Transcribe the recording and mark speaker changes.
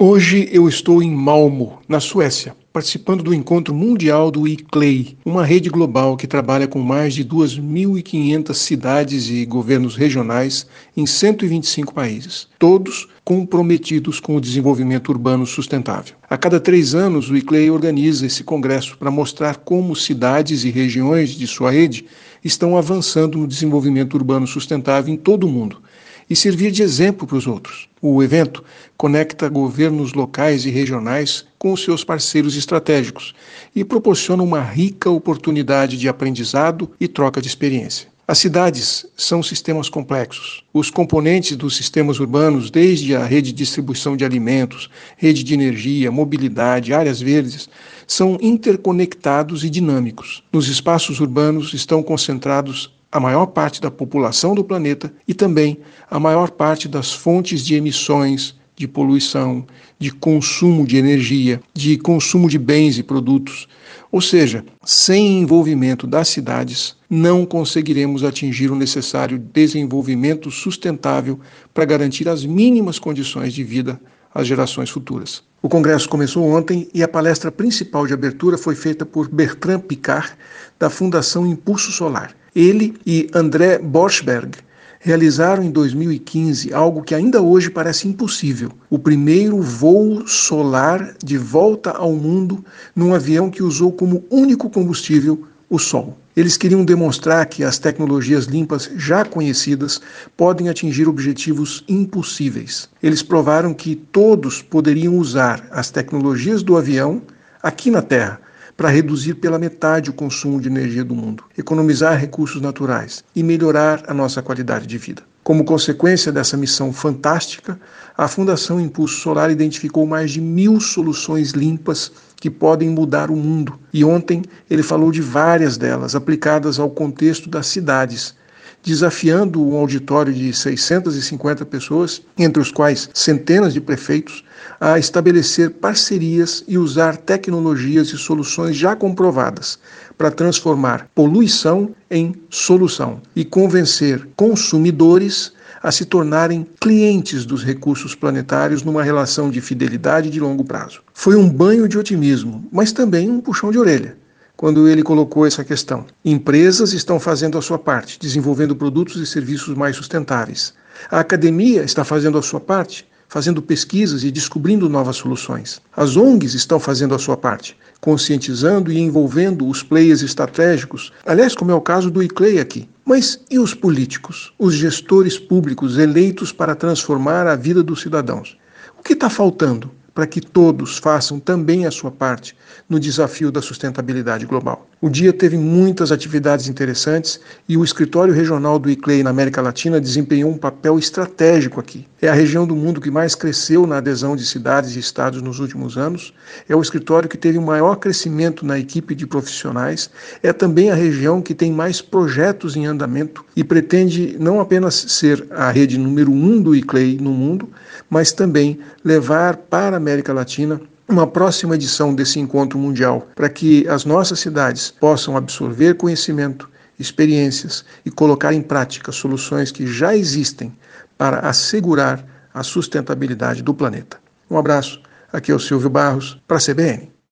Speaker 1: Hoje eu estou em Malmo, na Suécia, participando do encontro mundial do ICLEI, uma rede global que trabalha com mais de 2.500 cidades e governos regionais em 125 países, todos comprometidos com o desenvolvimento urbano sustentável. A cada três anos, o ICLEI organiza esse congresso para mostrar como cidades e regiões de sua rede estão avançando no desenvolvimento urbano sustentável em todo o mundo e servir de exemplo para os outros. O evento conecta governos locais e regionais com os seus parceiros estratégicos e proporciona uma rica oportunidade de aprendizado e troca de experiência. As cidades são sistemas complexos. Os componentes dos sistemas urbanos, desde a rede de distribuição de alimentos, rede de energia, mobilidade, áreas verdes, são interconectados e dinâmicos. Nos espaços urbanos estão concentrados a maior parte da população do planeta e também a maior parte das fontes de emissões, de poluição, de consumo de energia, de consumo de bens e produtos. Ou seja, sem envolvimento das cidades, não conseguiremos atingir o necessário desenvolvimento sustentável para garantir as mínimas condições de vida às gerações futuras. O congresso começou ontem e a palestra principal de abertura foi feita por Bertrand Picard, da Fundação Impulso Solar. Ele e André Borschberg realizaram em 2015 algo que ainda hoje parece impossível: o primeiro voo solar de volta ao mundo num avião que usou como único combustível o Sol. Eles queriam demonstrar que as tecnologias limpas já conhecidas podem atingir objetivos impossíveis. Eles provaram que todos poderiam usar as tecnologias do avião aqui na Terra para reduzir pela metade o consumo de energia do mundo, economizar recursos naturais e melhorar a nossa qualidade de vida. Como consequência dessa missão fantástica, a Fundação Impulso Solar identificou mais de mil soluções limpas que podem mudar o mundo. E ontem ele falou de várias delas aplicadas ao contexto das cidades, desafiando um auditório de 650 pessoas, entre os quais centenas de prefeitos, a estabelecer parcerias e usar tecnologias e soluções já comprovadas para transformar poluição em solução e convencer consumidores a se tornarem clientes dos recursos planetários numa relação de fidelidade de longo prazo. Foi um banho de otimismo, mas também um puxão de orelha quando ele colocou essa questão. Empresas estão fazendo a sua parte, desenvolvendo produtos e serviços mais sustentáveis. A academia está fazendo a sua parte, fazendo pesquisas e descobrindo novas soluções. As ONGs estão fazendo a sua parte, conscientizando e envolvendo os players estratégicos, aliás, como é o caso do ICLEI aqui. Mas e os políticos, os gestores públicos eleitos para transformar a vida dos cidadãos? O que está faltando? Para que todos façam também a sua parte no desafio da sustentabilidade global. O dia teve muitas atividades interessantes e o escritório regional do ICLEI na América Latina desempenhou um papel estratégico aqui. É a região do mundo que mais cresceu na adesão de cidades e estados nos últimos anos, é o escritório que teve o maior crescimento na equipe de profissionais, é também a região que tem mais projetos em andamento e pretende não apenas ser a rede número um do ICLEI no mundo, mas também levar para a América Latina uma próxima edição desse encontro mundial, para que as nossas cidades possam absorver conhecimento, experiências e colocar em prática soluções que já existem para assegurar a sustentabilidade do planeta. Um abraço, aqui é o Silvio Barros, para a CBN.